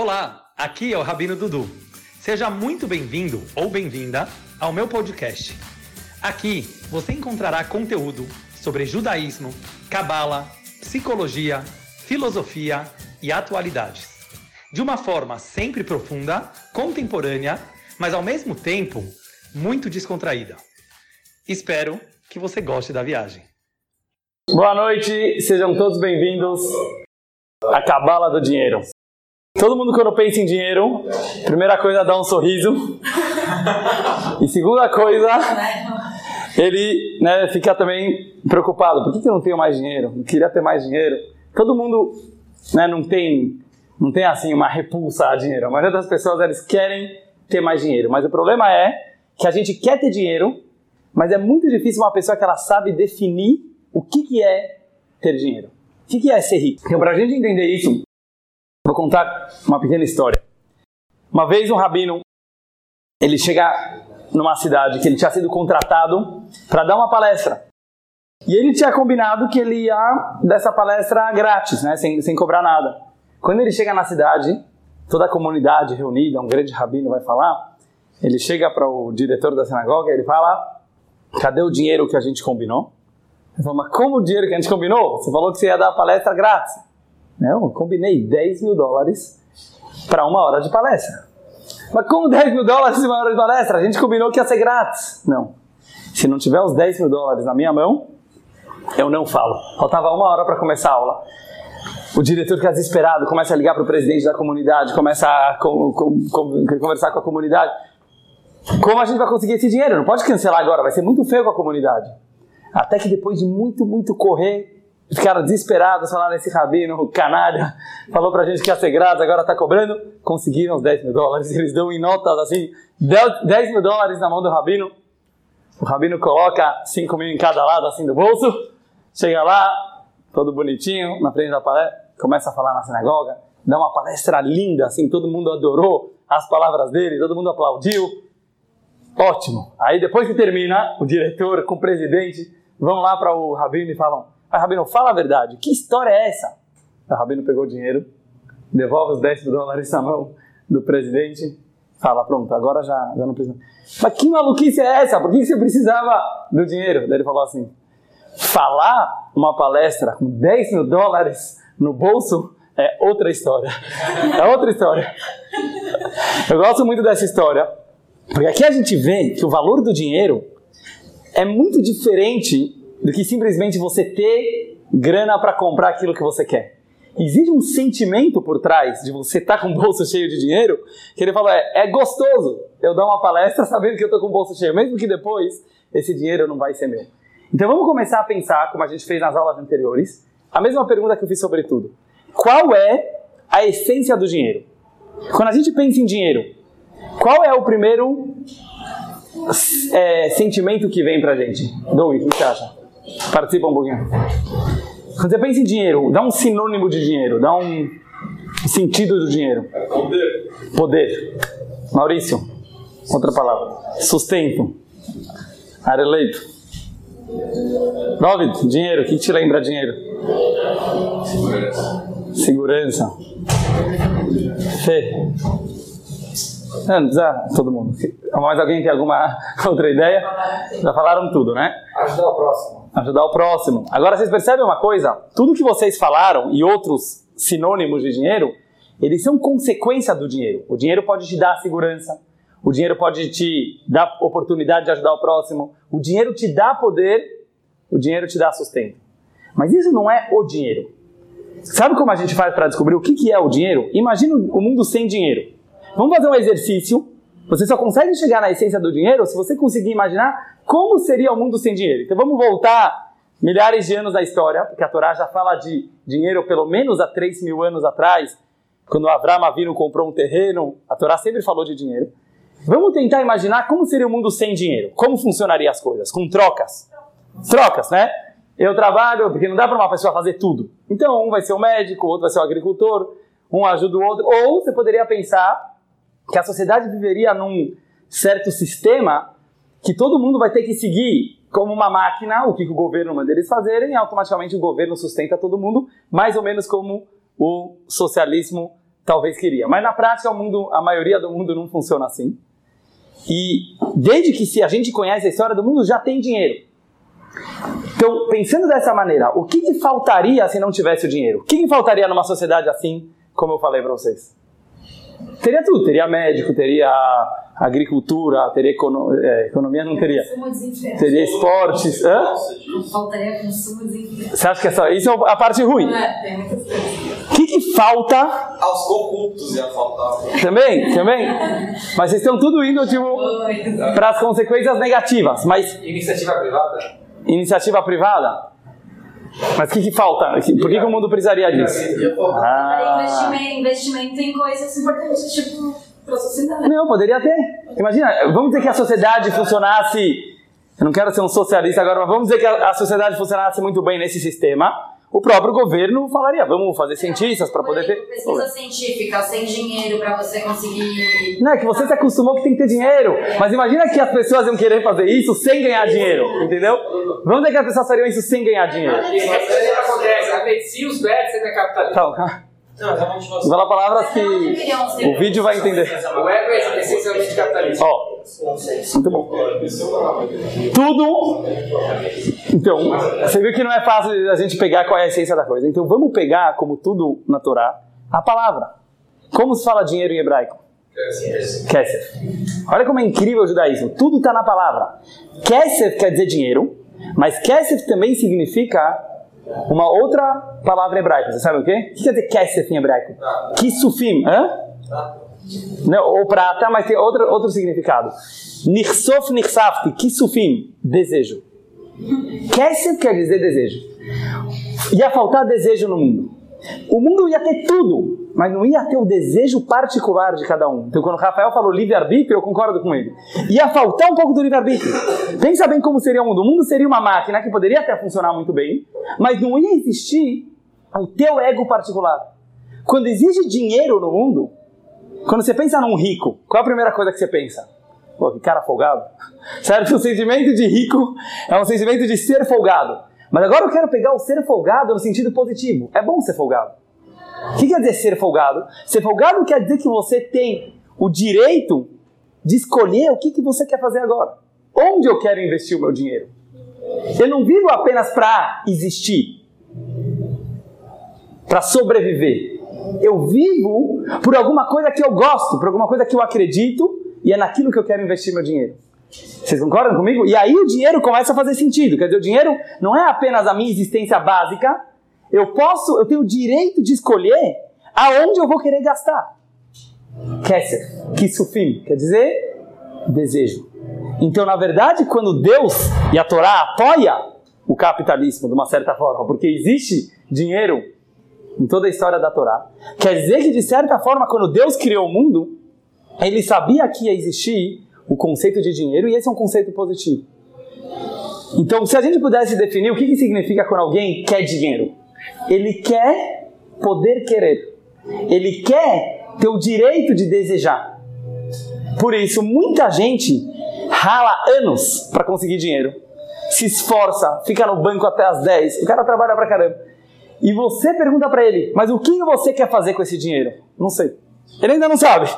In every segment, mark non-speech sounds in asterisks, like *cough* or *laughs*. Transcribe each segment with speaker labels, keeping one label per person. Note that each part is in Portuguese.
Speaker 1: Olá, aqui é o Rabino Dudu. Seja muito bem-vindo ou bem-vinda ao meu podcast. Aqui você encontrará conteúdo sobre judaísmo, cabala, psicologia, filosofia e atualidades. De uma forma sempre profunda, contemporânea, mas ao mesmo tempo muito descontraída. Espero que você goste da viagem.
Speaker 2: Boa noite, sejam todos bem-vindos à Cabala do Dinheiro. Todo mundo quando pensa em dinheiro, primeira coisa dá um sorriso. E segunda coisa, ele né, fica também preocupado. Por que, eu não tenho mais dinheiro? Eu queria ter mais dinheiro. Todo mundo né, não tem não tem assim uma repulsa a dinheiro. A maioria das pessoas eles querem ter mais dinheiro, mas o problema é que a gente quer ter dinheiro, mas é muito difícil uma pessoa que ela sabe definir o que, que é ter dinheiro. O que, que é ser rico? Então, para a gente entender isso, vou contar uma pequena história. Uma vez um rabino, ele chega numa cidade que ele tinha sido contratado para dar uma palestra. E ele tinha combinado que ele ia dessa palestra grátis, né, sem, sem cobrar nada. Quando ele chega na cidade, toda a comunidade reunida, um grande rabino vai falar, ele chega para o diretor da sinagoga e ele fala: Cadê o dinheiro que a gente combinou? Ele fala: Mas como o dinheiro que a gente combinou? Você falou que você ia dar a palestra grátis. Não, eu combinei 10 mil dólares para uma hora de palestra. Mas como 10 mil dólares uma hora de palestra? A gente combinou que ia ser grátis. Não. Se não tiver os 10 mil dólares na minha mão, eu não falo. Faltava uma hora para começar a aula. O diretor fica desesperado, começa a ligar para o presidente da comunidade, começa a com, com, com, conversar com a comunidade. Como a gente vai conseguir esse dinheiro? Não pode cancelar agora, vai ser muito feio com a comunidade. Até que depois de muito, muito correr, ficaram desesperados, falaram esse rabino, canalha, falou pra gente que ia ser grátis, agora tá cobrando. Conseguiram os 10 mil dólares, eles dão em notas assim, 10 mil dólares na mão do rabino. O rabino coloca 5 mil em cada lado assim do bolso, chega lá, todo bonitinho, na frente da palestra, começa a falar na sinagoga, dá uma palestra linda, assim, todo mundo adorou as palavras dele, todo mundo aplaudiu. Ótimo. Aí depois que termina, o diretor com o presidente vão lá para o Rabino e falam: ah, Rabino, fala a verdade, que história é essa? O Rabino pegou o dinheiro, devolve os 10 dólares na mão do presidente, fala: pronto, agora já, já não precisa. Mas que maluquice é essa? Por que você precisava do dinheiro? Daí ele falou assim: falar uma palestra com 10 mil dólares no bolso é outra história. É outra história. Eu gosto muito dessa história, porque aqui a gente vê que o valor do dinheiro é muito diferente do que simplesmente você ter grana para comprar aquilo que você quer. Existe um sentimento por trás de você estar tá com o bolso *laughs* cheio de dinheiro, que ele fala, é, é gostoso eu dar uma palestra *laughs* sabendo que eu estou com o bolso cheio, mesmo que depois esse dinheiro não vai ser meu. Então vamos começar a pensar, como a gente fez nas aulas anteriores, a mesma pergunta que eu fiz sobre tudo. Qual é a essência do dinheiro? Quando a gente pensa em dinheiro, qual é o primeiro é, sentimento que vem pra gente? Doug, o que você acha? Participa um pouquinho. Quando você pensa em dinheiro, dá um sinônimo de dinheiro, dá um sentido do dinheiro.
Speaker 3: Poder.
Speaker 2: Poder. Maurício, outra palavra. Sustento. Areleito. David, dinheiro, o que te lembra dinheiro?
Speaker 3: Segurança.
Speaker 2: Segurança. Fé. Não, não precisa todo mundo. Mais alguém tem alguma *laughs* outra ideia? Já falaram tudo, né?
Speaker 3: Ajudar o próximo.
Speaker 2: Ajudar o próximo. Agora vocês percebem uma coisa? Tudo que vocês falaram e outros sinônimos de dinheiro, eles são consequência do dinheiro. O dinheiro pode te dar segurança, o dinheiro pode te dar oportunidade de ajudar o próximo. O dinheiro te dá poder, o dinheiro te dá sustento. Mas isso não é o dinheiro. Sabe como a gente faz para descobrir o que é o dinheiro? Imagina o mundo sem dinheiro. Vamos fazer um exercício. Você só consegue chegar na essência do dinheiro se você conseguir imaginar como seria o mundo sem dinheiro. Então vamos voltar milhares de anos da história, porque a Torá já fala de dinheiro pelo menos há 3 mil anos atrás, quando Avram Avinu comprou um terreno, a Torá sempre falou de dinheiro. Vamos tentar imaginar como seria o mundo sem dinheiro. Como funcionariam as coisas? Com trocas. Trocas, né? Eu trabalho, porque não dá para uma pessoa fazer tudo. Então, um vai ser o médico, outro vai ser o agricultor, um ajuda o outro. Ou você poderia pensar que a sociedade viveria num certo sistema que todo mundo vai ter que seguir como uma máquina o que o governo manda eles fazerem e automaticamente o governo sustenta todo mundo, mais ou menos como o socialismo talvez queria. Mas na prática, o mundo, a maioria do mundo não funciona assim. E desde que se a gente conhece a história do mundo, já tem dinheiro. Então, pensando dessa maneira, o que, que faltaria se não tivesse o dinheiro? O que, que faltaria numa sociedade assim, como eu falei para vocês? Teria tudo, teria médico, teria agricultura, teria econo é, economia, não teria. Teria esportes. Hã?
Speaker 4: Faltaria consumo desenfreado.
Speaker 2: Você acha que é só, isso é a parte ruim?
Speaker 4: É, tem muitas coisas.
Speaker 2: O que, que falta
Speaker 3: Aos corruptos ia faltar.
Speaker 2: também? Também? Mas vocês estão tudo indo tipo, para as consequências negativas. Mas
Speaker 3: Iniciativa privada?
Speaker 2: iniciativa privada? Mas o que, que falta? Por que, que o mundo precisaria disso? Ah.
Speaker 4: Investimento, investimento em coisas importantes, tipo, pra sociedade.
Speaker 2: Não, poderia ter. Imagina, vamos dizer que a sociedade funcionasse. Eu não quero ser um socialista agora, mas vamos dizer que a a sociedade funcionasse muito bem nesse sistema. O próprio governo falaria: vamos fazer cientistas para poder ter.
Speaker 4: Pesquisa científica, sem dinheiro pra você conseguir.
Speaker 2: Não, é que você se acostumou que tem que ter dinheiro. Mas imagina que as pessoas iam querer fazer isso sem ganhar dinheiro, entendeu? Vamos dizer que as pessoas fariam isso sem ganhar dinheiro.
Speaker 5: Isso sempre acontece. A medicina, os sempre é capitalista.
Speaker 2: Então,
Speaker 3: Não, mas é
Speaker 2: falar palavras que o vídeo vai entender.
Speaker 5: O ego é essencialmente capitalista.
Speaker 2: Ó, muito bom. Tudo. Então, você viu que não é fácil a gente pegar qual é a essência da coisa. Então, vamos pegar, como tudo na Torá, a palavra. Como se fala dinheiro em hebraico? Kesef. Olha como é incrível o judaísmo. Tudo está na palavra. Kesef quer dizer dinheiro, mas Kesef também significa uma outra palavra em hebraico. Você sabe o quê? O que quer dizer Kesef em hebraico? Kisufim. Hã? Não, ou prata, mas tem outro, outro significado. Nirsof nirsafti, kisufim, desejo. Kesef quer dizer desejo. Ia faltar desejo no mundo. O mundo ia ter tudo, mas não ia ter o desejo particular de cada um. Então, quando o Rafael falou livre-arbítrio, eu concordo com ele. Ia faltar um pouco do livre-arbítrio. Pensa bem como seria o mundo. O mundo seria uma máquina que poderia até funcionar muito bem, mas não ia existir o teu ego particular. Quando existe dinheiro no mundo, quando você pensa num rico, qual é a primeira coisa que você pensa? Pô, que cara folgado. *laughs* Certo? O sentimento de rico é um sentimento de ser folgado. Mas agora eu quero pegar o ser folgado no sentido positivo. É bom ser folgado. O que quer dizer ser folgado? Ser folgado quer dizer que você tem o direito de escolher o que, que você quer fazer agora. Onde eu quero investir o meu dinheiro? Eu não vivo apenas para existir, para sobreviver. Eu vivo por alguma coisa que eu gosto, por alguma coisa que eu acredito e é naquilo que eu quero investir meu dinheiro. Vocês concordam comigo? E aí o dinheiro começa a fazer sentido. Quer dizer, o dinheiro não é apenas a minha existência básica. Eu posso, eu tenho o direito de escolher aonde eu vou querer gastar. Kesser, kisufim, quer dizer desejo. Então, na verdade, quando Deus e a Torá apoia o capitalismo de uma certa forma, porque existe dinheiro em toda a história da Torá, quer dizer que de certa forma, quando Deus criou o mundo, ele sabia que ia existir o conceito de dinheiro e esse é um conceito positivo. Então, se a gente pudesse definir o que, que significa quando alguém quer dinheiro, ele quer poder querer, ele quer ter o direito de desejar. Por isso, muita gente rala anos para conseguir dinheiro, se esforça, fica no banco até as 10, o cara trabalha pra caramba. E você pergunta para ele, mas o que você quer fazer com esse dinheiro? Não sei. Ele ainda não sabe.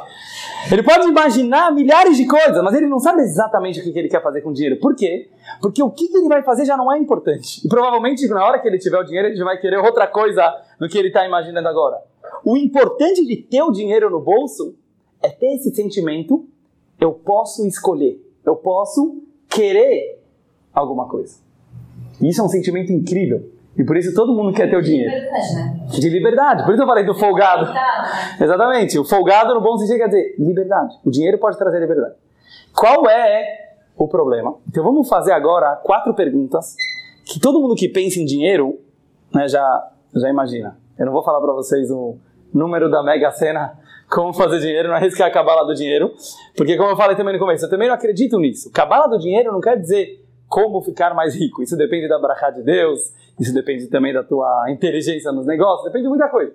Speaker 2: Ele pode imaginar milhares de coisas, mas ele não sabe exatamente o que ele quer fazer com o dinheiro. Por quê? Porque o que ele vai fazer já não é importante. E provavelmente na hora que ele tiver o dinheiro, ele vai querer outra coisa do que ele está imaginando agora. O importante de ter o dinheiro no bolso é ter esse sentimento: eu posso escolher, eu posso querer alguma coisa. E isso é um sentimento incrível. E por isso todo mundo quer ter o dinheiro.
Speaker 4: Verdade, né?
Speaker 2: De liberdade. Por isso eu falei do folgado.
Speaker 4: Tá,
Speaker 2: Exatamente. O folgado no bom sentido quer dizer liberdade. O dinheiro pode trazer liberdade. Qual é o problema? Então vamos fazer agora quatro perguntas que todo mundo que pensa em dinheiro né, já, já imagina. Eu não vou falar para vocês o número da Mega Sena, como fazer dinheiro, não arriscar a cabala do dinheiro, porque como eu falei também no começo, eu também não acredito nisso. Cabala do dinheiro não quer dizer como ficar mais rico. Isso depende da brachá de Deus, isso depende também da tua inteligência nos negócios, depende de muita coisa.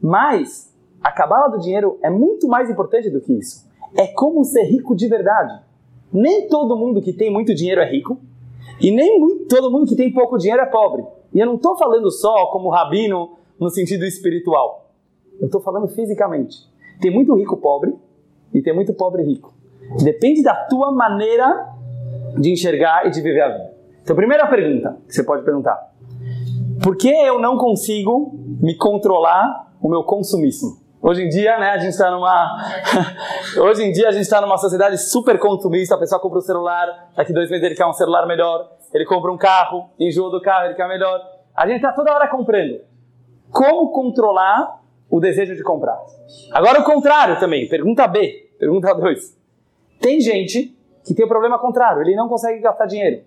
Speaker 2: Mas a cabala do dinheiro é muito mais importante do que isso. É como ser rico de verdade. Nem todo mundo que tem muito dinheiro é rico, e nem muito, todo mundo que tem pouco dinheiro é pobre. E eu não estou falando só como rabino no sentido espiritual. Eu estou falando fisicamente. Tem muito rico pobre e tem muito pobre rico. Depende da tua maneira de enxergar e de viver a vida. Então, primeira pergunta que você pode perguntar: Por que eu não consigo me controlar o meu consumismo? Hoje em dia, né, a gente está numa. *laughs* Hoje em dia a gente está numa sociedade super consumista. A pessoa compra um celular, daqui dois meses ele quer um celular melhor. Ele compra um carro, enjoa do carro, ele quer melhor. A gente está toda hora comprando. Como controlar o desejo de comprar? Agora o contrário também. Pergunta B. Pergunta 2. Tem gente que tem o problema contrário. Ele não consegue gastar dinheiro.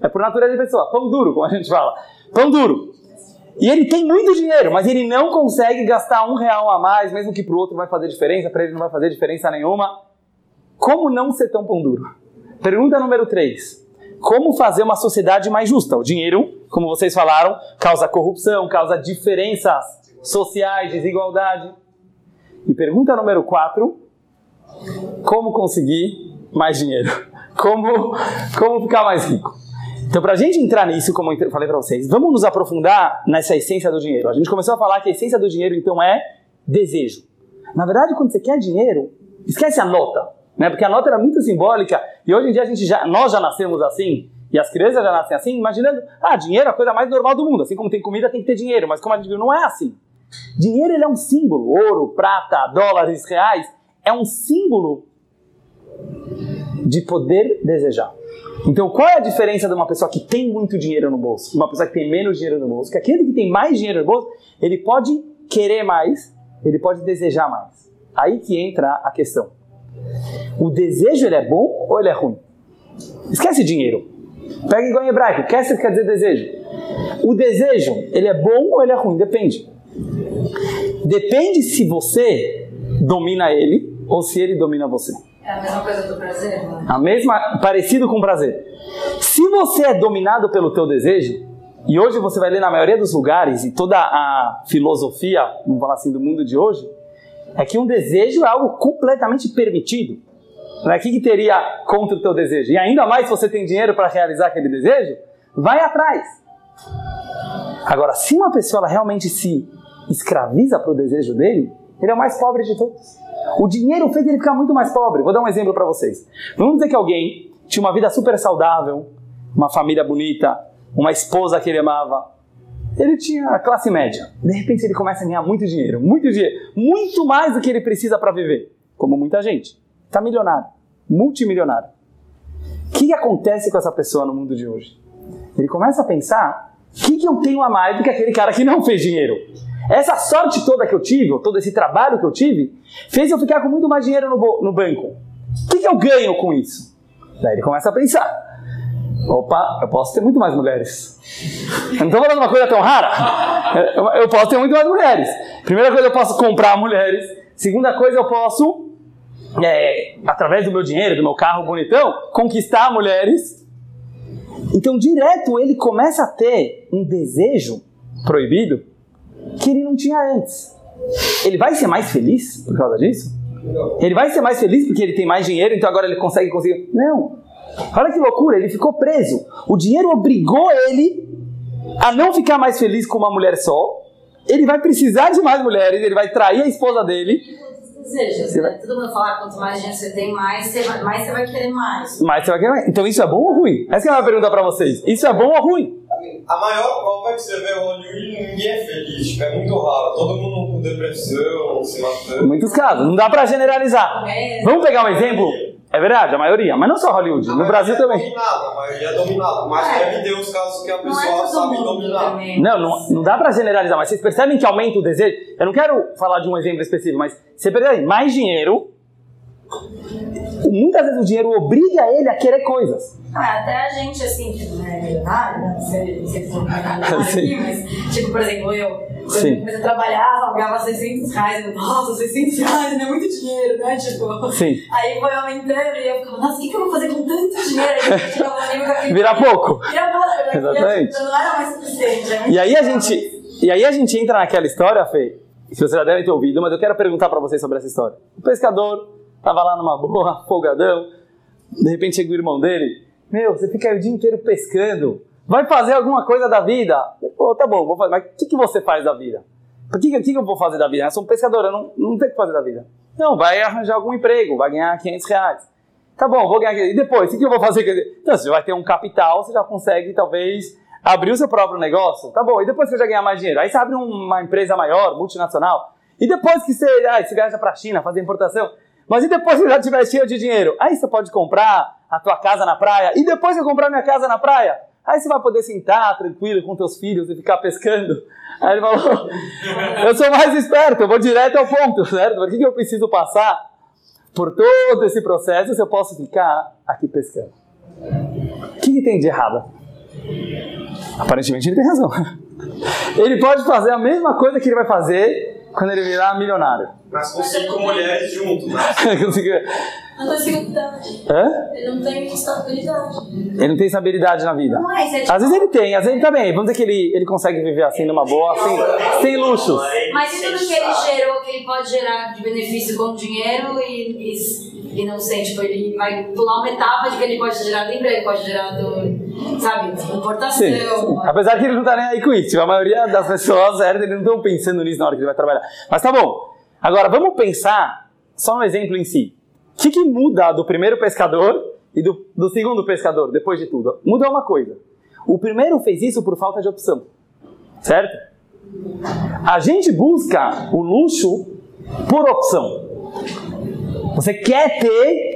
Speaker 2: É por natureza de pessoa. Pão duro, como a gente fala. Pão duro. E ele tem muito dinheiro, mas ele não consegue gastar um real a mais, mesmo que para o outro vai fazer diferença, para ele não vai fazer diferença nenhuma. Como não ser tão pão duro? Pergunta número 3. Como fazer uma sociedade mais justa? O dinheiro, como vocês falaram, causa corrupção, causa diferenças sociais, desigualdade. E pergunta número 4. Como conseguir mais dinheiro? Como, como ficar mais rico? Então, para a gente entrar nisso, como eu falei para vocês, vamos nos aprofundar nessa essência do dinheiro. A gente começou a falar que a essência do dinheiro, então, é desejo. Na verdade, quando você quer dinheiro, esquece a nota, né? Porque a nota era muito simbólica e hoje em dia a gente já, nós já nascemos assim e as crianças já nascem assim, imaginando, ah, dinheiro é a coisa mais normal do mundo. Assim como tem comida, tem que ter dinheiro. Mas como a gente viu, não é assim. Dinheiro ele é um símbolo. Ouro, prata, dólares, reais. É um símbolo de poder desejar. Então, qual é a diferença de uma pessoa que tem muito dinheiro no bolso uma pessoa que tem menos dinheiro no bolso? Que aquele que tem mais dinheiro no bolso, ele pode querer mais, ele pode desejar mais. Aí que entra a questão. O desejo ele é bom ou ele é ruim? Esquece dinheiro. Pega igual em hebraico. Kesser quer dizer desejo. O desejo, ele é bom ou ele é ruim? Depende. Depende se você domina ele ou se ele domina você.
Speaker 4: É a mesma coisa do prazer, né?
Speaker 2: A mesma, parecido com prazer. Se você é dominado pelo teu desejo, e hoje você vai ler na maioria dos lugares e toda a filosofia, vamos falar assim, do mundo de hoje, é que um desejo é algo completamente permitido. O que, que teria contra o teu desejo? E ainda mais se você tem dinheiro para realizar aquele desejo, vai atrás. Agora, se uma pessoa realmente se escraviza para o desejo dele, ele é o mais pobre de todos. O dinheiro fez ele ficar muito mais pobre. Vou dar um exemplo para vocês. Vamos dizer que alguém tinha uma vida super saudável, uma família bonita, uma esposa que ele amava. Ele tinha a classe média. De repente ele começa a ganhar muito dinheiro, muito dinheiro, muito mais do que ele precisa para viver, como muita gente. Está milionário, multimilionário. O que acontece com essa pessoa no mundo de hoje? Ele começa a pensar: o que, que eu tenho a mais do que aquele cara que não fez dinheiro? Essa sorte toda que eu tive, ou todo esse trabalho que eu tive, fez eu ficar com muito mais dinheiro no, no banco. O que, que eu ganho com isso? Daí ele começa a pensar: opa, eu posso ter muito mais mulheres. Eu não estou falando uma coisa tão rara. Eu, posso ter muito mais mulheres. Primeira coisa, eu posso comprar mulheres. Segunda coisa, eu posso, é, através do meu dinheiro, do meu carro bonitão, conquistar mulheres. Então, direto, ele começa a ter um desejo proibido que ele não tinha antes. Ele vai ser mais feliz por causa disso? Ele vai ser mais feliz porque ele tem mais dinheiro, então agora ele consegue conseguir. Não. Olha que loucura, ele ficou preso. O dinheiro obrigou ele a não ficar mais feliz com uma mulher só. Ele vai precisar de mais mulheres, ele vai trair a esposa dele.
Speaker 4: Desejos, né? Todo mundo fala quanto mais dinheiro você tem, mais você vai, mais você vai querer mais.
Speaker 2: Mas você vai querer mais. Então isso é bom ou ruim? Essa é a minha pergunta pra vocês. Isso é bom ou ruim?
Speaker 3: A maior prova é que você vê Hollywood e ninguém é feliz. Tipo, é muito raro. Todo mundo com depressão, se matando.
Speaker 2: muitos casos. Não dá pra generalizar.
Speaker 4: É,
Speaker 2: Vamos pegar um exemplo? É verdade, a maioria. Mas não só Hollywood. No Brasil
Speaker 3: é
Speaker 2: também.
Speaker 3: Dominada, a maioria é dominada. Mas
Speaker 4: É.
Speaker 3: deve ter os casos que a
Speaker 4: não é
Speaker 3: pessoa
Speaker 4: todo
Speaker 3: sabe dominar.
Speaker 4: também.
Speaker 2: Não, não, não dá pra generalizar, mas vocês percebem que aumenta o desejo? Eu não quero falar de um exemplo específico, mas você percebe, mais dinheiro, muitas vezes o dinheiro obriga ele a querer coisas.
Speaker 4: Ah, até a gente, assim, que não é milionário, né? Não sei não sei se é milionário *laughs*
Speaker 2: Sim.
Speaker 4: aqui, mas, tipo, por exemplo, eu, quando eu comecei a trabalhar, ganhava 600 reais. Eu, nossa, 600 reais não é muito dinheiro, né? Tipo,
Speaker 2: Sim.
Speaker 4: aí foi aumentando e eu ficava, nossa, o que, que eu vou fazer com tanto dinheiro? Aí eu
Speaker 2: Virar pouco.
Speaker 4: Vira pouco, né?
Speaker 2: Exatamente.
Speaker 4: Tipo, Não era mais suficiente. é
Speaker 2: E aí a gente, e aí a gente entra naquela história, Fê, que vocês já devem ter ouvido, mas eu quero perguntar pra vocês sobre essa história. O pescador tava lá numa boa, *laughs* folgadão, de repente chega o irmão dele, meu, você fica aí o dia inteiro pescando, vai fazer alguma coisa da vida? Ele falou, tá bom, vou fazer, mas o que, que você faz da vida? O que, que, eu vou fazer da vida? Eu sou um pescador, eu não, não tenho o que fazer da vida. Não, vai arranjar algum emprego, vai ganhar 500 reais. Tá bom, vou ganhar. E depois, o que eu vou fazer? Então, você vai ter um capital, você já consegue talvez abrir o seu próprio negócio. Tá bom, e depois você já ganhar mais dinheiro? Aí você abre uma empresa maior, multinacional. E depois que você, ah, você viaja para a China, fazer importação. Mas e depois que você já tiver cheio de dinheiro? Aí você pode comprar a tua casa na praia. E depois que eu comprar minha casa na praia? Aí você vai poder sentar tranquilo com teus filhos e ficar pescando. Aí ele falou: Eu sou mais esperto, eu vou direto ao ponto, certo? Por que, que eu preciso passar por todo esse processo se eu posso ficar aqui pescando? O que, que tem de errado? Aparentemente ele tem razão. *laughs* Ele pode fazer a mesma coisa que ele vai fazer quando ele virar milionário.
Speaker 3: Mas com cinco mulheres juntos, né?
Speaker 4: Não tem estabilidade.
Speaker 2: Hã?
Speaker 4: Ele não tem estabilidade.
Speaker 2: Ele não tem estabilidade na vida.
Speaker 4: Mas é
Speaker 2: Às vezes ele tem, às vezes ele também. Vamos dizer que ele, ele consegue viver assim numa boa, sem, sem luxos.
Speaker 4: Mas e tudo que ele gerou, que ele pode gerar de benefício com dinheiro e, e, e não sei, tipo, ele vai pular uma etapa de que ele pode gerar do emprego, pode gerar do, sabe, importação.
Speaker 2: Sim, sim. Apesar que ele não tá nem aí com isso. A maioria das pessoas, eles não estão pensando nisso na hora que ele vai trabalhar. Mas tá bom. Agora, vamos pensar só um exemplo em si. O que, que muda do primeiro pescador e do, do segundo pescador, depois de tudo? Muda uma coisa. O primeiro fez isso por falta de opção. Certo? A gente busca o luxo por opção. Você quer ter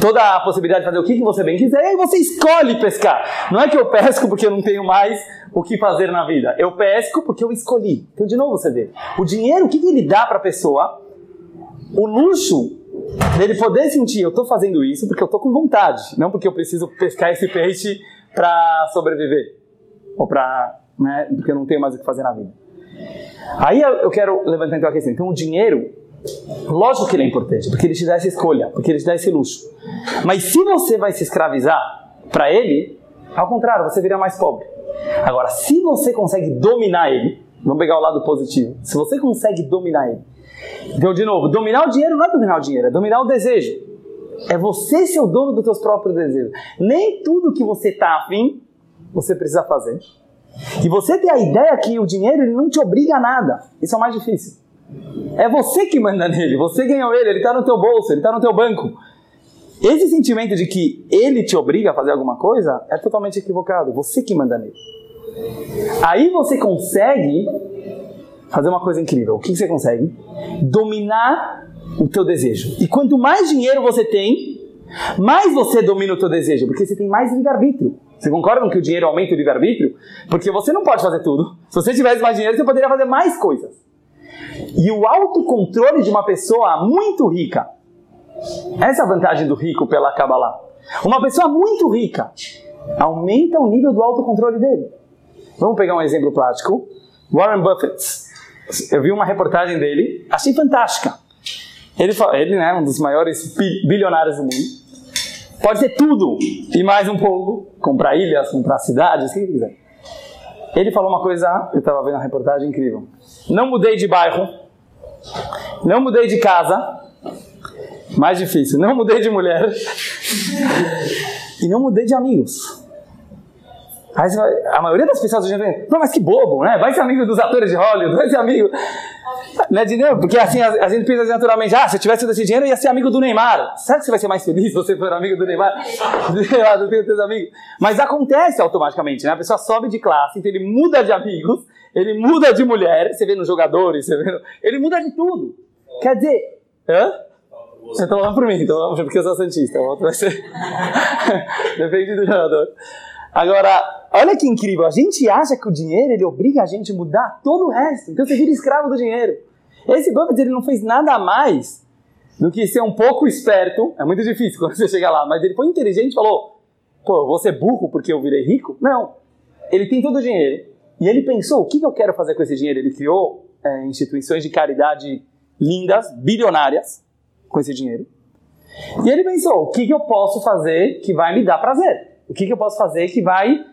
Speaker 2: toda a possibilidade de fazer o que você bem quiser, e aí você escolhe pescar. Não é que eu pesco porque eu não tenho mais o que fazer na vida. Eu pesco porque eu escolhi. Então, de novo, você vê. O dinheiro, o que, ele dá para a pessoa? O luxo dele poder sentir, eu estou fazendo isso porque eu estou com vontade, não porque eu preciso pescar esse peixe para sobreviver. Ou para, né, porque eu não tenho mais o que fazer na vida. Aí eu quero levantar então a questão. Então, o dinheiro, lógico que ele é importante, porque ele te dá essa escolha, porque ele te dá esse luxo. Mas se você vai se escravizar para ele, ao contrário, você vira mais pobre. Agora, se você consegue dominar ele, vamos pegar o lado positivo, se você consegue dominar ele, então, de novo, dominar o dinheiro não é dominar o dinheiro, é dominar o desejo. É você ser o dono dos seus próprios desejos. Nem tudo que você está afim, você precisa fazer. E você ter a ideia que o dinheiro ele não te obriga a nada. Isso é o mais difícil. É você que manda nele. Você ganhou ele, ele está no teu bolso, ele está no teu banco. Esse sentimento de que ele te obriga a fazer alguma coisa é totalmente equivocado. Você que manda nele. Aí você consegue fazer uma coisa incrível. O que você consegue? Dominar o teu desejo. E quanto mais dinheiro você tem, mais você domina o teu desejo, porque você tem mais livre-arbítrio. Você concorda que o dinheiro aumenta o livre-arbítrio? Porque você não pode fazer tudo. Se você tivesse mais dinheiro, você poderia fazer mais coisas. E o autocontrole de uma pessoa muito rica, essa é a vantagem do rico pela Kabbalah. Uma pessoa muito rica aumenta o nível do autocontrole dele. Vamos pegar um exemplo prático. Warren Buffett eu vi uma reportagem dele, achei fantástica. Ele, ele né, um dos maiores bilionários do mundo, pode ter tudo e mais um pouco, comprar ilhas, comprar cidades, o que quiser. Ele falou uma coisa, eu estava vendo uma reportagem incrível. Não mudei de bairro, não mudei de casa, mais difícil, não mudei de mulher *laughs* e não mudei de amigos. Aí a maioria das pessoas hoje vem, não, mas que bobo, né? Vai ser amigo dos atores de Hollywood, vai ser amigo. Né, de, não, porque assim, a, a, gente pensa assim, naturalmente, ah, se eu tivesse esse dinheiro, eu ia ser amigo do Neymar. Será que você vai ser mais feliz *laughs* se você for amigo do Neymar? *laughs* não tenho teus amigos. Mas acontece automaticamente, né? A pessoa sobe de classe, então ele muda de amigos, ele muda de mulher, você vê nos jogadores, você vê no, ele muda de tudo. Quer dizer, hã? Você tá falando por mim, então, porque eu sou santista. *laughs* Depende do jogador. Agora, olha que incrível, a gente acha que o dinheiro ele obriga a gente a mudar todo o resto. Então você vira escravo do dinheiro. Esse Buffett ele não fez nada mais do que ser um pouco esperto. É muito difícil quando você chega lá, mas ele foi inteligente e falou: pô, vou ser burro porque eu virei rico? Não. Ele tem todo o dinheiro. E ele pensou: o que eu quero fazer com esse dinheiro? Ele criou é, instituições de caridade lindas, bilionárias, com esse dinheiro. E ele pensou: o que eu posso fazer que vai me dar prazer? O que eu posso fazer que vai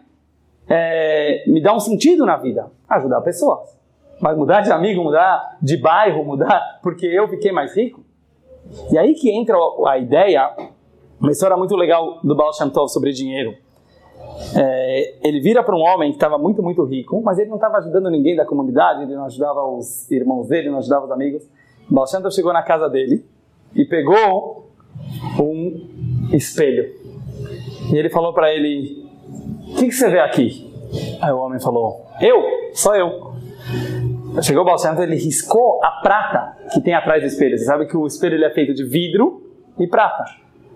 Speaker 2: é, me dar um sentido na vida? Ajudar pessoas. Mas mudar de amigo, mudar de bairro, mudar porque eu fiquei mais rico? E aí que entra a ideia, uma história muito legal do Baal Shem Tov sobre dinheiro. é, ele vira para um homem que estava muito, muito rico, mas ele não estava ajudando ninguém da comunidade, ele não ajudava os irmãos dele, não ajudava os amigos. Baal Shem Tov chegou na casa dele e pegou um espelho. E ele falou para ele: O que, que você vê aqui? Aí o homem falou: Eu, só eu. Chegou o Tov, ele riscou a prata que tem atrás do espelho. Você sabe que o espelho ele é feito de vidro e prata.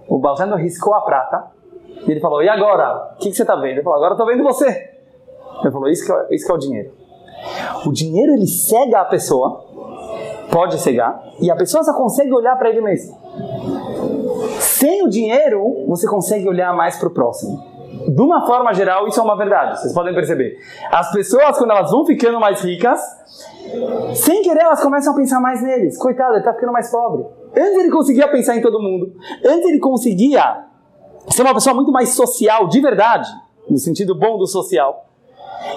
Speaker 2: O Tov riscou a prata e ele falou: E agora? O que, que você está vendo? Ele falou: Agora estou vendo você. Ele falou: isso que, é, isso que é o dinheiro. O dinheiro ele cega a pessoa, pode cegar, e a pessoa só consegue olhar para ele mesmo. Sem o dinheiro, você consegue olhar mais para o próximo. De uma forma geral, isso é uma verdade, vocês podem perceber. As pessoas, quando elas vão ficando mais ricas, sem querer, elas começam a pensar mais neles. Coitado, ele está ficando mais pobre. Antes ele conseguia pensar em todo mundo. Antes ele conseguia ser uma pessoa muito mais social, de verdade, no sentido bom do social.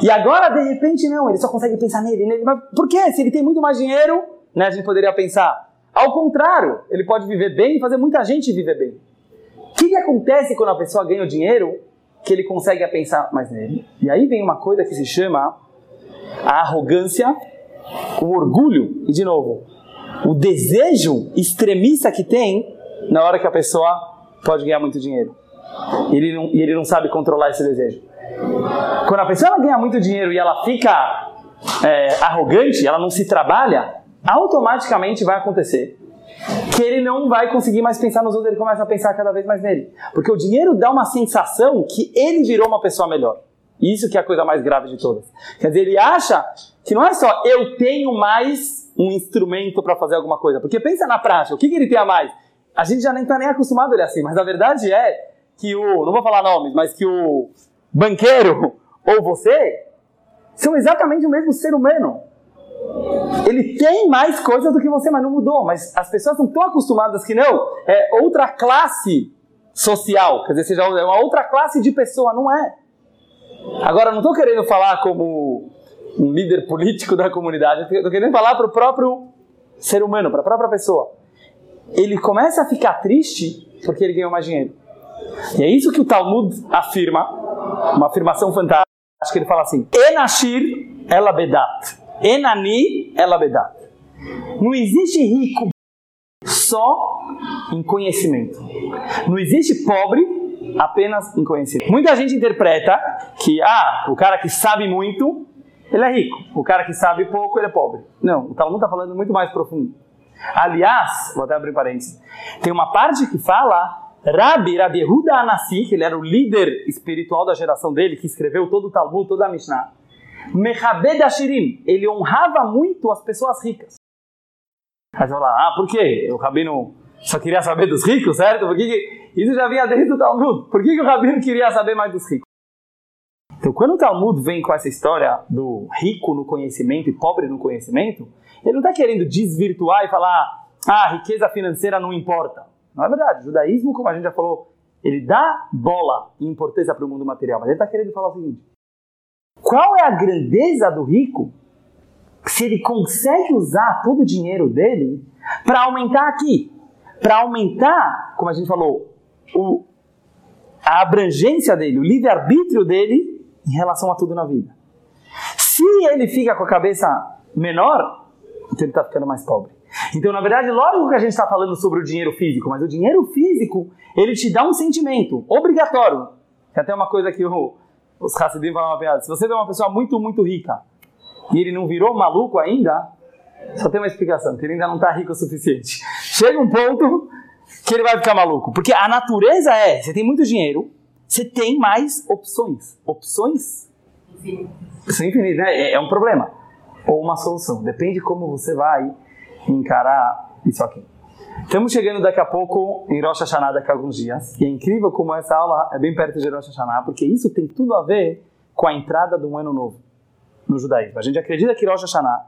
Speaker 2: E agora, de repente, não, ele só consegue pensar nele, nele. Mas por quê? Se ele tem muito mais dinheiro, né, a gente poderia pensar. Ao contrário, ele pode viver bem e fazer muita gente viver bem. O que, que acontece quando a pessoa ganha o dinheiro que ele consegue pensar mais nele? E aí vem uma coisa que se chama a arrogância, o orgulho e, de novo, o desejo extremista que tem na hora que a pessoa pode ganhar muito dinheiro. E ele não, e ele não sabe controlar esse desejo. Quando a pessoa ganha muito dinheiro e ela fica é, arrogante, ela não se trabalha, automaticamente vai acontecer que ele não vai conseguir mais pensar nos outros, ele começa a pensar cada vez mais nele. Porque o dinheiro dá uma sensação que ele virou uma pessoa melhor. Isso que é a coisa mais grave de todas. Quer dizer, ele acha que não é só eu tenho mais um instrumento para fazer alguma coisa. Porque pensa na prática, o que, que ele tem a mais? a gente já nem está nem acostumado a ele assim, mas a verdade é que o, não vou falar nomes, mas que o banqueiro *laughs* ou você são exatamente o mesmo ser humano. Ele tem mais coisas do que você, mas não mudou. Mas as pessoas estão tão acostumadas que não, é outra classe social, quer dizer, seja é uma outra classe de pessoa, não é. Agora, não estou querendo falar como um líder político da comunidade, estou querendo falar para o próprio ser humano, para a própria pessoa. Ele começa a ficar triste porque ele ganhou mais dinheiro. E é isso que o Talmud afirma, uma afirmação fantástica, ele fala assim: Enashir elabedat, enani elabedat. Não existe rico só em conhecimento. Não existe pobre apenas em conhecimento. Muita gente interpreta que ah, o cara que sabe muito, ele é rico. O cara que sabe pouco, ele é pobre. Não, o Talmud está falando muito mais profundo. Aliás, vou até abrir parênteses, tem uma parte que fala Rabi, Rabi Yehuda Anassi, que ele era o líder espiritual da geração dele, que escreveu todo o Talmud, toda a Mishnah. Mechabed Ashirim, ele honrava muito as pessoas ricas. Aí você fala, ah, por quê? O Rabino só queria saber dos ricos, certo? Por que, que... Isso já vinha desde o Talmud. Por que, que o Rabino queria saber mais dos ricos? Então, quando o Talmud vem com essa história do rico no conhecimento e pobre no conhecimento, ele não está querendo desvirtuar e falar, ah, riqueza financeira não importa. Não é verdade. O judaísmo, como a gente já falou, ele dá bola e importância para o mundo material, mas ele está querendo falar o seguinte: qual é a grandeza do rico se ele consegue usar todo o dinheiro dele para aumentar aqui? Para aumentar, como a gente falou, o, a abrangência dele, o livre-arbítrio dele em relação a tudo na vida. Se ele fica com a cabeça menor, então ele está ficando mais pobre. Então, na verdade, lógico que a gente está falando sobre o dinheiro físico, mas o dinheiro físico, ele te dá um sentimento obrigatório. Tem até uma coisa que o, os Hassidim falam uma piada. Se você vê uma pessoa muito, muito rica e ele não virou maluco ainda, só tem uma explicação, que ele ainda não está rico o suficiente. *laughs* Chega um ponto que ele vai ficar maluco. Porque a natureza é, você tem muito dinheiro, você tem mais opções. Opções? São infinitas, né? É, é um problema ou uma solução. Depende como você vai encarar isso aqui. Estamos chegando daqui a pouco em Rosh Hashanah daqui a alguns dias. E é incrível como essa aula é bem perto de Rosh Hashanah, porque isso tem tudo a ver com a entrada do ano novo no judaísmo. A gente acredita que Rosh Hashanah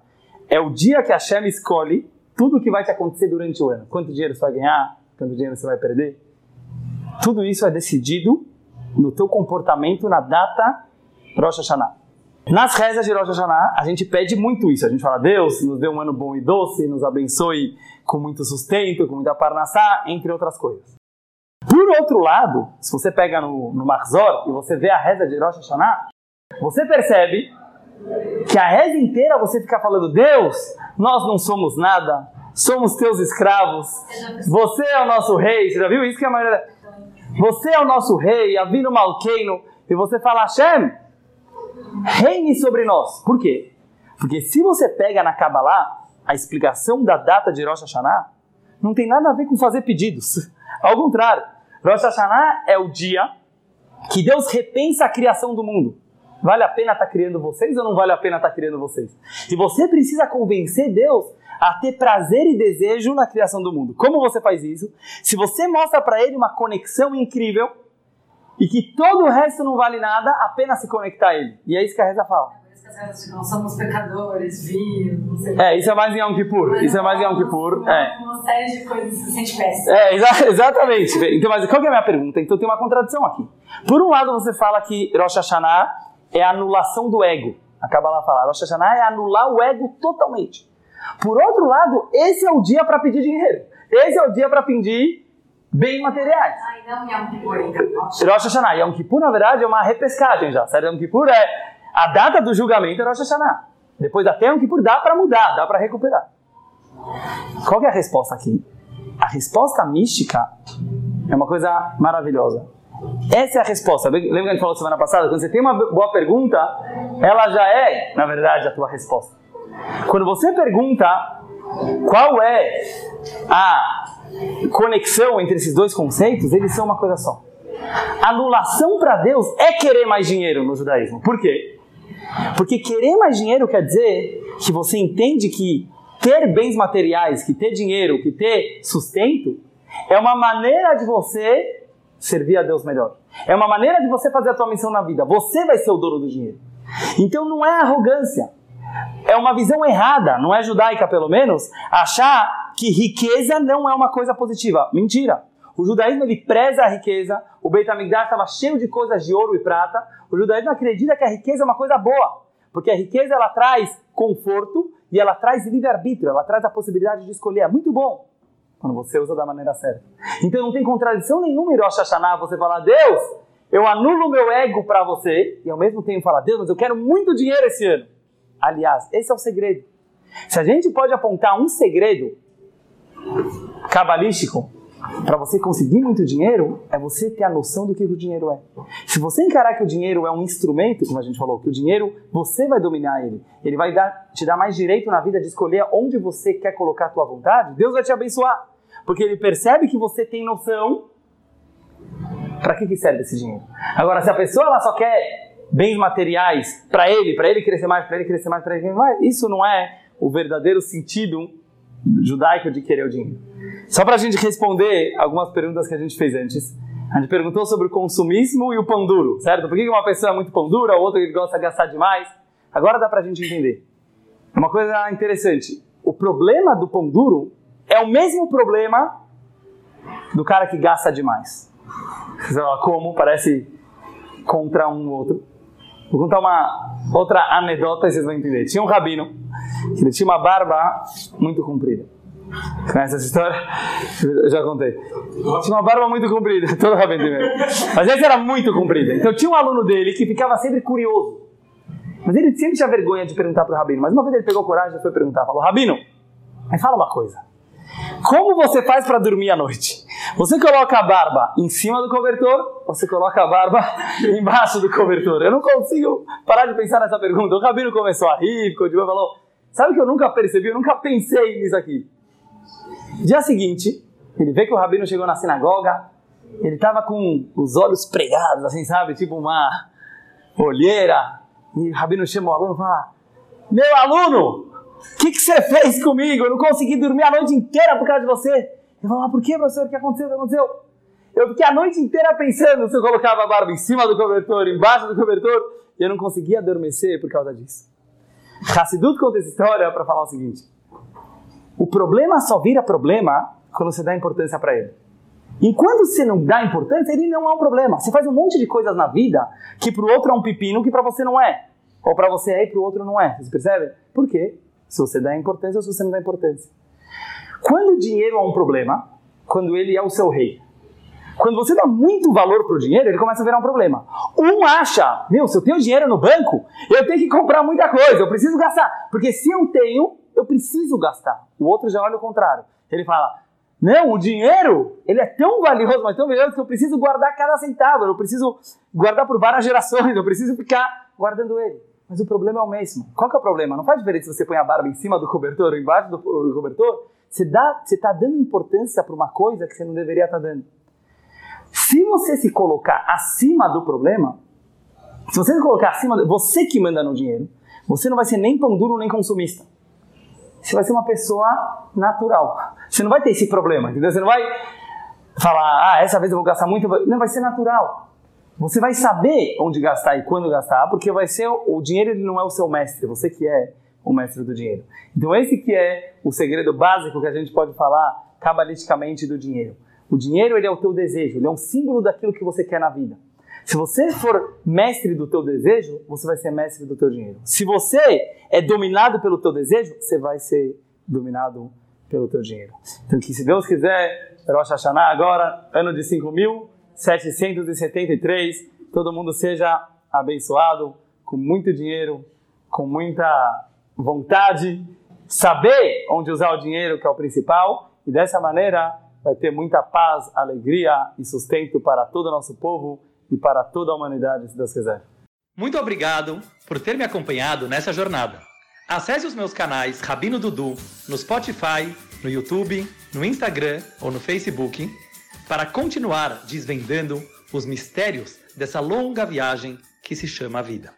Speaker 2: é o dia que a Hashem escolhe tudo o que vai te acontecer durante o ano. Quanto dinheiro você vai ganhar, quanto dinheiro você vai perder. Tudo isso é decidido no teu comportamento na data Rosh Hashanah. Nas rezas de Rosh Hashanah, a gente pede muito isso. A gente fala, Deus nos dê um ano bom e doce, nos abençoe com muito sustento, com muita parnassá, entre outras coisas. Por outro lado, se você pega no, no Marzor e você vê a reza de Rosh Hashanah, você percebe que a reza inteira você fica falando, Deus, nós não somos nada, somos teus escravos, você é o nosso rei, você já viu isso que a maioria... Você é o nosso rei, Avino Malkeino, e você fala, Hashem, reine sobre nós. Por quê? Porque se você pega na Kabbalah a explicação da data de Rosh Hashanah, não tem nada a ver com fazer pedidos. *laughs* Ao contrário, Rosh Hashanah é o dia que Deus repensa a criação do mundo. Vale a pena estar tá criando vocês ou não vale a pena estar tá criando vocês? E você precisa convencer Deus a ter prazer e desejo na criação do mundo. Como você faz isso? Se você mostra para ele uma conexão incrível e que todo o resto não vale nada, apenas se conectar a ele. E é isso que a reza fala.
Speaker 4: Não somos pecadores, vivos.
Speaker 2: É, isso é mais em Yom Kippur. Isso é mais em Yom Kippur. É.
Speaker 4: Uma série de coisas que se sente péssimo.
Speaker 2: É, exa *laughs* exatamente. Então, mas qual que é a minha pergunta? Então tem uma contradição aqui. Por um lado, você fala que Rosh Hashanah é a anulação do ego. Acaba lá falar. Rosh Hashanah é anular o ego totalmente. Por outro lado, esse é o dia para pedir dinheiro. Esse é o dia para pedir bem materiais.
Speaker 4: Não Yom Kippur.
Speaker 2: Rosh Hashanah. Yom Kippur, na verdade, é uma repescagem já. Sério, Yom Kippur é a data do julgamento é Rosh Hashanah. Depois até Yom Kippur dá para mudar, dá para recuperar. Qual é a resposta aqui? A resposta mística é uma coisa maravilhosa. Essa é a resposta. Lembra que a gente falou semana passada? Quando você tem uma boa pergunta, ela já é, na verdade, a tua resposta. Quando você pergunta qual é a conexão entre esses dois conceitos, eles são uma coisa só. Anulação para Deus é querer mais dinheiro no judaísmo. Por quê? Porque querer mais dinheiro quer dizer que você entende que ter bens materiais, que ter dinheiro, que ter sustento, é uma maneira de você servir a Deus melhor. É uma maneira de você fazer a tua missão na vida. Você vai ser o dono do dinheiro. Então não é arrogância. É uma visão errada, não é judaica pelo menos, achar que riqueza não é uma coisa positiva. Mentira. O judaísmo ele preza a riqueza, o Beit HaMikdash estava cheio de coisas de ouro e prata. O judaísmo acredita que a riqueza é uma coisa boa, porque a riqueza ela traz conforto e ela traz livre-arbítrio, ela traz a possibilidade de escolher. É muito bom quando você usa da maneira certa. Então não tem contradição nenhuma em Rosh Hashanah você falar, Deus, eu anulo meu ego para você, e ao mesmo tempo falar, Deus, mas eu quero muito dinheiro esse ano. Aliás, esse é o segredo. Se a gente pode apontar um segredo cabalístico, para você conseguir muito dinheiro, é você ter a noção do que o dinheiro é. Se você encarar que o dinheiro é um instrumento, como a gente falou, que o dinheiro você vai dominar ele, ele vai dar, te dar mais direito na vida de escolher onde você quer colocar a tua vontade, Deus vai te abençoar. Porque ele percebe que você tem noção para que, que serve esse dinheiro. Agora, se a pessoa ela só quer bens materiais para ele, para ele crescer mais, para ele crescer mais, para ele crescer mais, isso não é o verdadeiro sentido judaico de querer o dinheiro. Só para a gente responder algumas perguntas que a gente fez antes. A gente perguntou sobre o consumismo e o pão duro, certo? Por que uma pessoa é muito pão dura, outra que gosta de gastar demais? Agora dá para a gente entender. Uma coisa interessante. O problema do pão duro é o mesmo problema do cara que gasta demais. Como? Parece contra um outro. Vou contar uma outra anedota e vocês vão entender. Tinha um rabino ele tinha uma barba muito comprida. Conhece essa história? Eu já contei. Tinha uma barba muito comprida, todo rabino mesmo. Mas essa era muito comprida. Então tinha um aluno dele que ficava sempre curioso. Mas ele sempre tinha vergonha de perguntar para o rabino. Mas uma vez ele pegou coragem e foi perguntar. Falou, rabino, me fala uma coisa. Como você faz para dormir à noite? Você coloca a barba em cima do cobertor ou você coloca a barba *laughs* embaixo do cobertor? Eu não consigo parar de pensar nessa pergunta. O rabino começou a rir, ficou de boa, falou: Sabe que eu nunca percebi, eu nunca pensei nisso aqui. Dia seguinte, ele vê que o rabino chegou na sinagoga, ele estava com os olhos pregados, assim, sabe? Tipo uma olheira. E o rabino chama o aluno e fala: Meu aluno, o que, você fez comigo? Eu não consegui dormir a noite inteira por causa de você. Ele falou: ah, Por que, professor? O que aconteceu? O que aconteceu? Eu fiquei a noite inteira pensando se eu colocava a barba em cima do cobertor, embaixo do cobertor, e eu não conseguia adormecer por causa disso. Hassidut conta essa história para falar o seguinte: o problema só vira problema quando você dá importância para ele. Enquanto você não dá importância, ele não é um problema. Você faz um monte de coisas na vida que para o outro é um pepino, que para você não é. Ou para você é e para o outro não é. Você percebe? Por quê? Se você dá importância ou se você não dá importância. Quando o dinheiro é um problema, quando ele é o seu rei. Quando você dá muito valor para o dinheiro, ele começa a virar um problema. Um acha, meu, se eu tenho dinheiro no banco, eu tenho que comprar muita coisa, eu preciso gastar. Porque se eu tenho, eu preciso gastar. O outro já olha o contrário. Ele fala, não, o dinheiro, ele é tão valioso, mas tão valioso que eu preciso guardar cada centavo, eu preciso guardar por várias gerações, eu preciso ficar guardando ele. Mas o problema é o mesmo. Qual que é o problema? Não faz diferença se você põe a barba em cima do cobertor ou embaixo do, cobertor. Você está dando importância para uma coisa que você não deveria estar tá dando. Se você se colocar acima do problema, se você se colocar acima, você que manda no dinheiro, você não vai ser nem pão duro nem consumista. Você vai ser uma pessoa natural. Você não vai ter esse problema, entendeu? Você não vai falar, ah, essa vez eu vou gastar muito. Não, vai ser natural. Você vai saber onde gastar e quando gastar, porque vai ser o dinheiro ele não é o seu mestre, você que é o mestre do dinheiro. Então esse que é o segredo básico que a gente pode falar cabalisticamente do dinheiro. O dinheiro ele é o teu desejo, ele é um símbolo daquilo que você quer na vida. Se você for mestre do teu desejo, você vai ser mestre do teu dinheiro. Se você é dominado pelo teu desejo, você vai ser dominado pelo teu dinheiro. Então que se Deus quiser, Rosh Hashanah agora, ano de 5.773, todo mundo seja abençoado, com muito dinheiro, com muita vontade, saber onde usar o dinheiro, que é o principal, e dessa maneira vai ter muita paz, alegria e sustento para todo o nosso povo e para toda a humanidade, se Deus quiser.
Speaker 1: Muito obrigado por ter me acompanhado nessa jornada. Acesse os meus canais Rabino Dudu no Spotify, no YouTube, no Instagram ou no Facebook para continuar desvendando os mistérios dessa longa viagem que se chama vida.